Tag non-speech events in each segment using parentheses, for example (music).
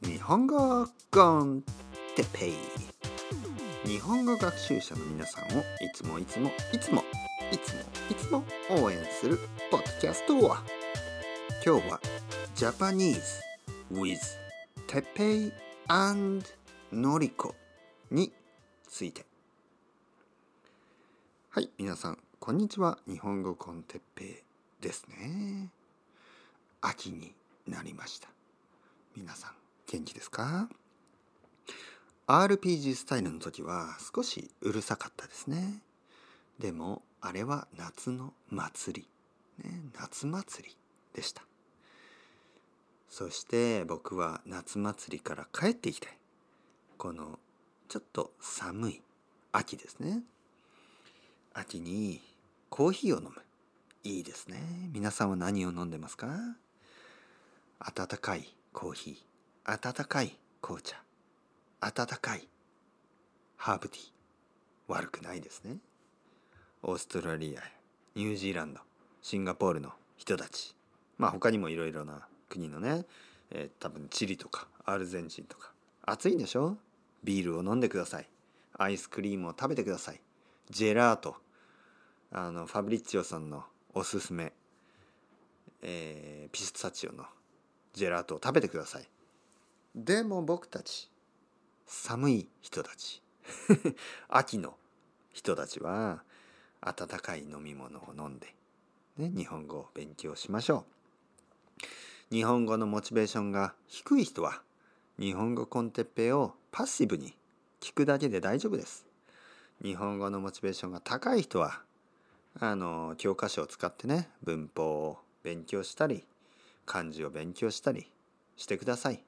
日本語コンテペイ。日本語学習者の皆さんをいつもいつもいつもいつもいつも応援するポッドキャストは。今日は Japanese with テペイ and のりこについて。はい皆さんこんにちは。日本語コンテッペイですね。秋になりました。皆さん元気ですか？RPG スタイルの時は少しうるさかったですね。でもあれは夏の祭り、ね、夏祭りでした。そして僕は夏祭りから帰ってきてこのちょっと寒い秋ですね。秋にコーヒーを飲む。いいですね。皆さんは何を飲んでますか？温かいコーヒー。温かい紅茶。温かい。ハーブティー。悪くないですね。オーストラリアニュージーランドシンガポールの人たち。まあ他にもいろいろな国のね、えー、多分チリとかアルゼンチンとか。暑いんでしょ？ビールを飲んでください。アイスクリームを食べてください。ジェラート。あのファブリッチオさんのおすすめ、えー、ピスタチオのジェラートを食べてください。でも僕たち寒い人たち。(laughs) 秋の人たちは温かい飲み物を飲んで、ね、日本語を勉強しましょう。日本語のモチベーションが低い人は日本語コンテッペをパッシブに聞くだけで大丈夫です。日本語のモチベーションが高い人はあの教科書を使ってね文法を勉強したり漢字を勉強したりしてください。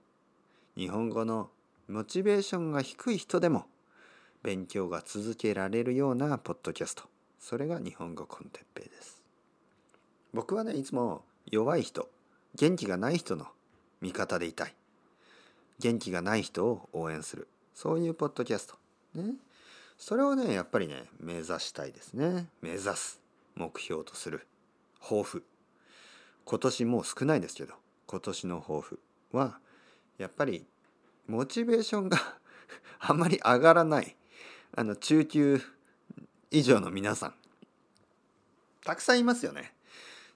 日本語のモチベーションが低い人でも勉強が続けられるようなポッドキャスト。それが日本語コンテッペイです。僕はねいつも弱い人元気がない人の味方でいたい。元気がない人を応援する。そういうポッドキャスト。ね。それをねやっぱりね目指したいですね。目指す目標とする。抱負。今年もう少ないですけど今年の抱負はやっぱりモチベーションが (laughs) あんまり上がらない。あの中級以上の皆さん。たくさんいますよね。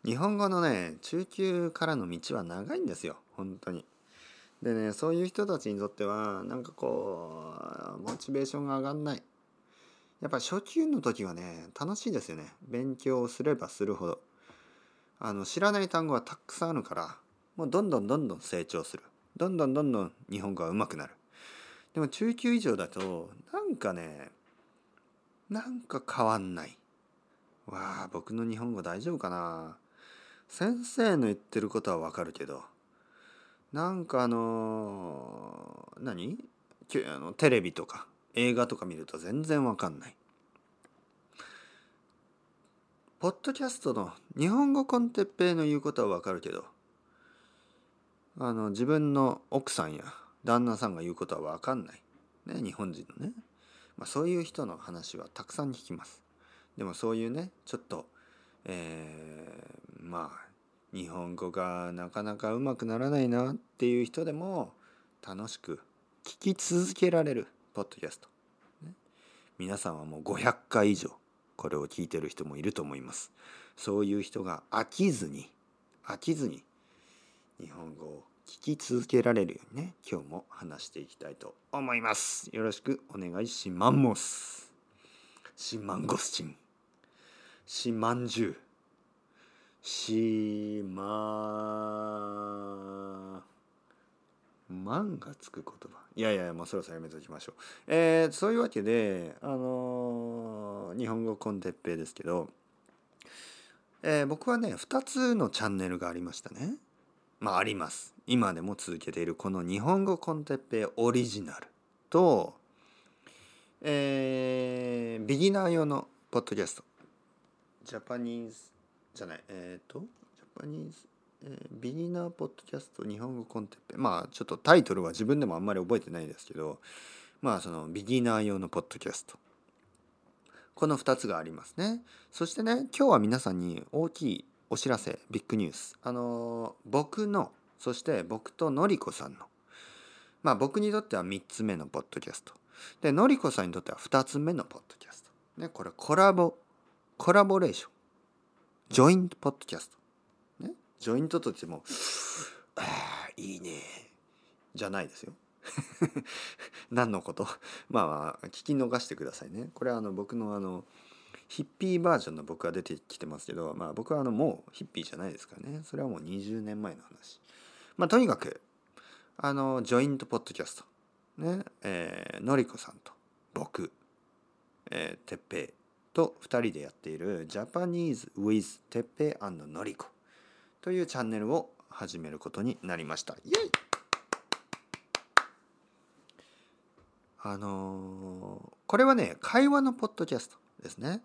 日本語のね中級からの道は長いんですよ。本当に。でねそういう人たちにとってはなんかこうモチベーションが上がんない。やっぱ初級の時はね楽しいですよね。勉強をすればするほど。あの知らない単語はたくさんあるからもうどんどんどんどん成長する。どんどんどんどん日本語が上手くなる。でも中級以上だとなんかねなんか変わんない。わあ僕の日本語大丈夫かな。先生の言ってることはわかるけどなんかあのー、何？あのテレビとか映画とか見ると全然わかんない。ポッドキャストの日本語コンテッペイの言うことはわかるけどあの自分の奥さんや旦那さんが言うことは分かんない、ね、日本人のね、まあ、そういう人の話はたくさん聞きます。でもそういうねちょっとえー、まあ日本語がなかなかうまくならないなっていう人でも楽しく聞き続けられるポッドキャスト、ね、皆さんはもう500回以上これを聞いてる人もいると思います。そういう人が飽きずに飽きずに日本語を聞き続けられるようにね今日も話していきたいと思います。よろしくお願いします。シマンゴスチン。シマンジュシママンがつく言葉。いやいやもうそろそろやめときましょう。えー、そういうわけであのー、日本語コンテッペイですけどえー、僕はね2つのチャンネルがありましたね。まああります。今でも続けているこの日本語コンテッペイオリジナルと、えー、ビギナー用のポッドキャスト。ジャパニーズじゃない。えっ、ー、とジャパニーズ、えー、ビギナーポッドキャスト日本語コンテッペ。イまあちょっとタイトルは自分でもあんまり覚えてないですけどまあそのビギナー用のポッドキャスト。この2つがありますね。そしてね今日は皆さんに大きいお知らせビッグニュース。あの僕のそして僕とのりこさんの、まあ僕にとっては3つ目のポッドキャスト。でのりこさんにとっては2つ目のポッドキャスト。ねこれコラボコラボレーション。ジョイントポッドキャスト。ねジョイントとってもああいいね。じゃないですよ。(laughs) 何のこと？(laughs) まあまあ聞き逃してくださいね。これはあの僕のあのヒッピーバージョンの僕が出てきてますけどまあ僕はあのもうヒッピーじゃないですからね。それはもう20年前の話。まあとにかくあのジョイントポッドキャスト。ね。えー、のりこさんと僕えー、てっぺいと2人でやっているジャパニーズ with てっぺいのりこ。というチャンネルを始めることになりました。イエイ！あのー、これはね会話のポッドキャスト。ですね。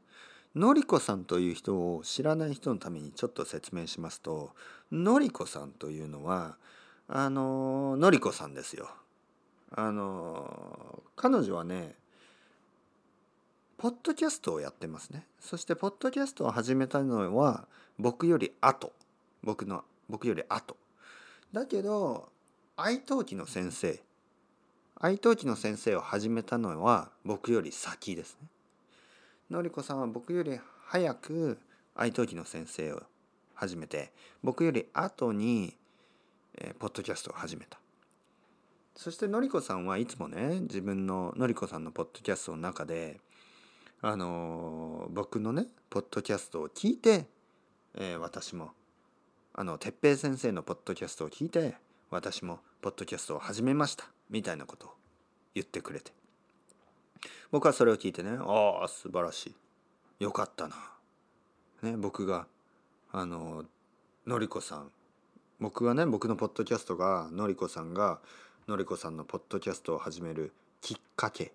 のりこさんという人を知らない人のためにちょっと説明しますとのりこさんというのはあの、のりこさんですよ。あの、彼女はねポッドキャストをやってますね。そしてポッドキャストを始めたのは僕より後僕の僕より後だけど愛登記の先生愛登記の先生を始めたのは僕より先ですね。のりこさんは僕より早く愛登記の先生を始めて僕より後に、えー、ポッドキャストを始めた。そしてのりこさんはいつもね自分ののりこさんのポッドキャストの中であのー、僕のねポッドキャストを聞いて、えー、私もあの哲平先生のポッドキャストを聞いて私もポッドキャストを始めましたみたいなことを言ってくれて僕はそれを聞いてねああ素晴らしい。よかったな、ね、僕があののりこさん。僕がね僕のポッドキャストがのりこさんがのりこさんのポッドキャストを始めるきっかけ。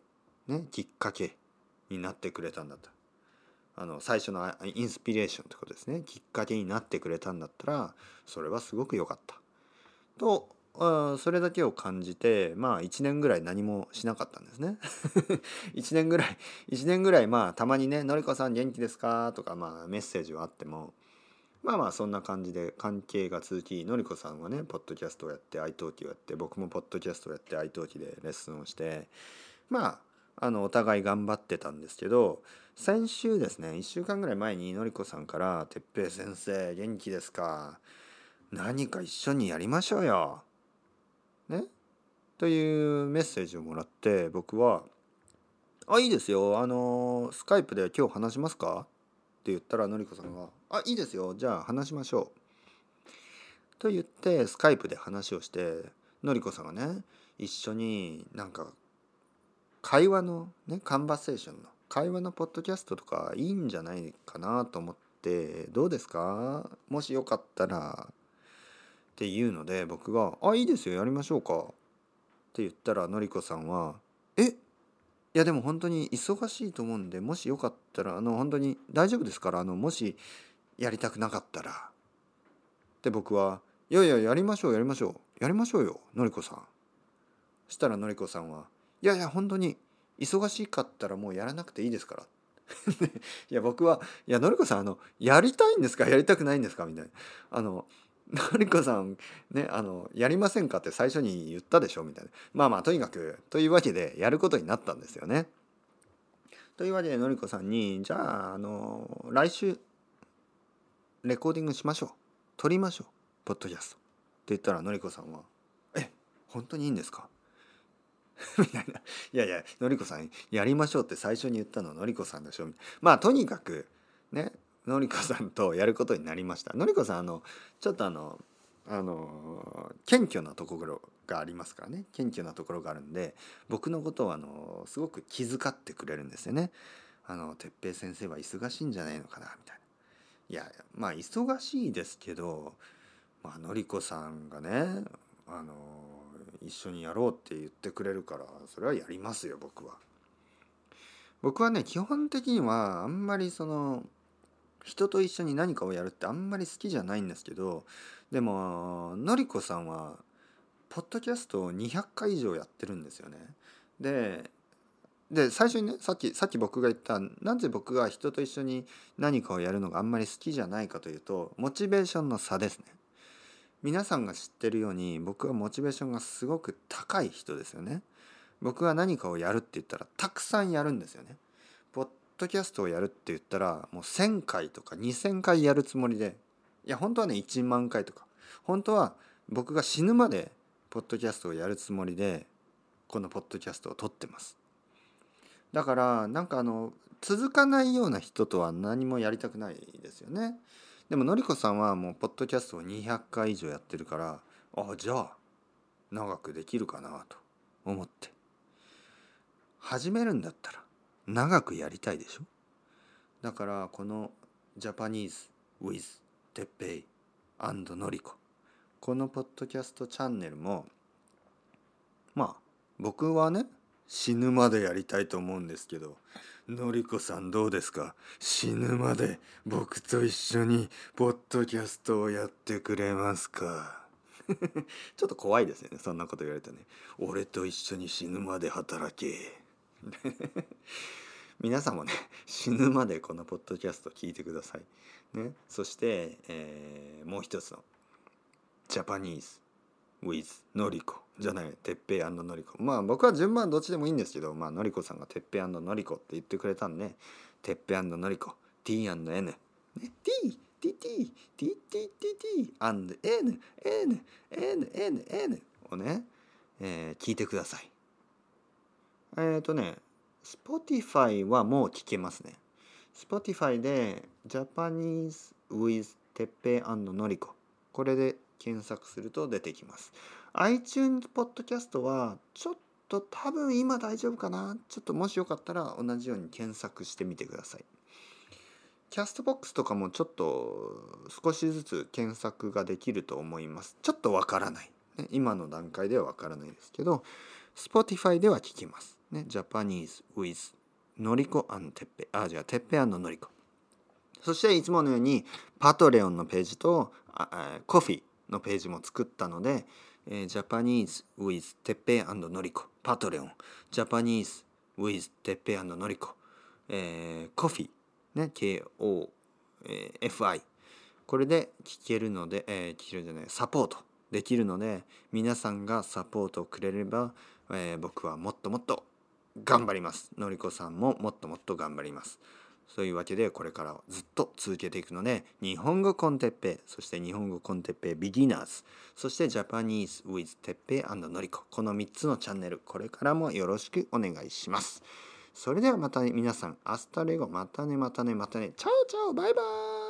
ねきっかけになってくれたんだった。あの最初のインスピレーションってことですね。きっかけになってくれたんだったらそれはすごく良かった。とそれだけを感じてまあ1年ぐらい何もしなかったんですね (laughs) 1年ぐらい1年ぐらいまあたまにね「のりこさん元気ですか?」とかまあメッセージはあってもまあまあそんな感じで関係が続きのりこさんはねポッドキャストをやって愛登記をやって僕もポッドキャストをやって愛登記でレッスンをしてまああのお互い頑張ってたんですけど先週ですね1週間ぐらい前にのりこさんから「哲平先生元気ですか何か一緒にやりましょうよ」ね？というメッセージをもらって僕は「あいいですよ。あのスカイプで今日話しますか?」って言ったらのりこさんが「あいいですよ。じゃあ話しましょう」と言ってスカイプで話をしてのりこさんがね一緒になんか会話のねカンバセーションの会話のポッドキャストとかいいんじゃないかなと思ってどうですかもしよかったらっていうので僕が「あいいですよやりましょうか」って言ったらのりこさんは「え？いやでも本当に忙しいと思うんでもしよかったらあの本当に大丈夫ですからあのもしやりたくなかったら」で僕は「いやいややりましょうやりましょうやりましょうよのりこさん」したらのりこさんは「いやいや本当に忙しかったらもうやらなくていいですから」(laughs) いや僕は「いやのりこさんあのやりたいんですかやりたくないんですか?」みたいな。あののりこさんねあのやりませんかって最初に言ったでしょみたいな。まあまあとにかくというわけでやることになったんですよね。というわけでのりこさんにじゃああの来週レコーディングしましょう。撮りましょう。ポッドキャスト。って言ったらのりこさんは「え本当にいいんですか? (laughs)」みたいな「いやいやのりこさんやりましょう」って最初に言ったのはのりこさんでしょ。まあとにかくのりこさんとやることになりましたのりこさんあのちょっとあのあの謙虚なところがありますからね謙虚なところがあるんで僕のことをあのすごく気遣ってくれるんですよね。あの哲平先生は忙しいんじゃないのかなみたいな。いやまあ忙しいですけど、まあのりこさんがねあの一緒にやろうって言ってくれるからそれはやりますよ僕は。僕はね基本的にはあんまりその人と一緒に何かをやるってあんまり好きじゃないんですけどでものりこさんはポッドキャストを200回以上やってるんですよね。でで最初にねさっきさっき僕が言ったなぜ僕が人と一緒に何かをやるのがあんまり好きじゃないかというとモチベーションの差ですね。皆さんが知ってるように僕はモチベーションがすごく高い人ですよね。僕は何かをやるって言ったらたくさんやるんですよね。ポッドキャストをやるって言ったらもう1,000回とか2,000回やるつもりでいや本当はね1万回とか本当は僕が死ぬまでポッドキャストをやるつもりでこのポッドキャストを撮ってます。だからなんかあの続かないような人とは何もやりたくないですよね。でものりこさんはもうポッドキャストを200回以上やってるからああじゃあ長くできるかなと思って始めるんだったら長くやりたいでしょ？だからこのジャパニーズ with てっぺいのりここのポッドキャストチャンネルもまあ僕はね死ぬまでやりたいと思うんですけどのりこさんどうですか？死ぬまで僕と一緒にポッドキャストをやってくれますか？(laughs) ちょっと怖いですよねそんなこと言われてね。俺と一緒に死ぬまで働け。(laughs) 皆さんもね死ぬまでこのポッドキャスト聞いてください、ね、そして、えー、もう一つのジャパニーズ with のりこじゃないてっぺいのりこまあ僕は順番どっちでもいいんですけどまあのりこさんがてっぺいのりこって言ってくれたんでてっぺいのりこ T&N ね T T T T T T T and N N N N N をね、えー、聞いてください。えっ、ー、とね Spotify はもう聞けますね。Spotify で Japanese with てっぺいのりここれで検索すると出てきます。iTunes ポッドキャストはちょっと多分今大丈夫かな。ちょっともしよかったら同じように検索してみてください。キャストボックスとかもちょっと少しずつ検索ができると思います。ちょっとわからない、今の段階ではわからないですけど Spotify では聞きます。ね、Japanese with のりこてっぺあ、じゃあてっぺのりこ。そしていつものようにパトレオンのページとあコフィのページも作ったので、えー、Japanese with てっぺのりこ。パトレオン。Japanese with てっぺのりこ。えー、コフィね、K-O-F-I。これで聞けるので、えー、聞けるじゃない、サポートできるので、皆さんがサポートをくれれば、えー、僕はもっともっと頑張ります。のりこさんももっともっと頑張ります。そういうわけでこれからずっと続けていくので日本語 con Teppei そして日本語 con Teppei beginners。そしてジャパニーズ with テッペのりこ。この3つのチャンネル。これからもよろしくお願いします。それではまたね皆さん。 Hasta luego。またねまたねまたね。 Ciao ciao バイバイ。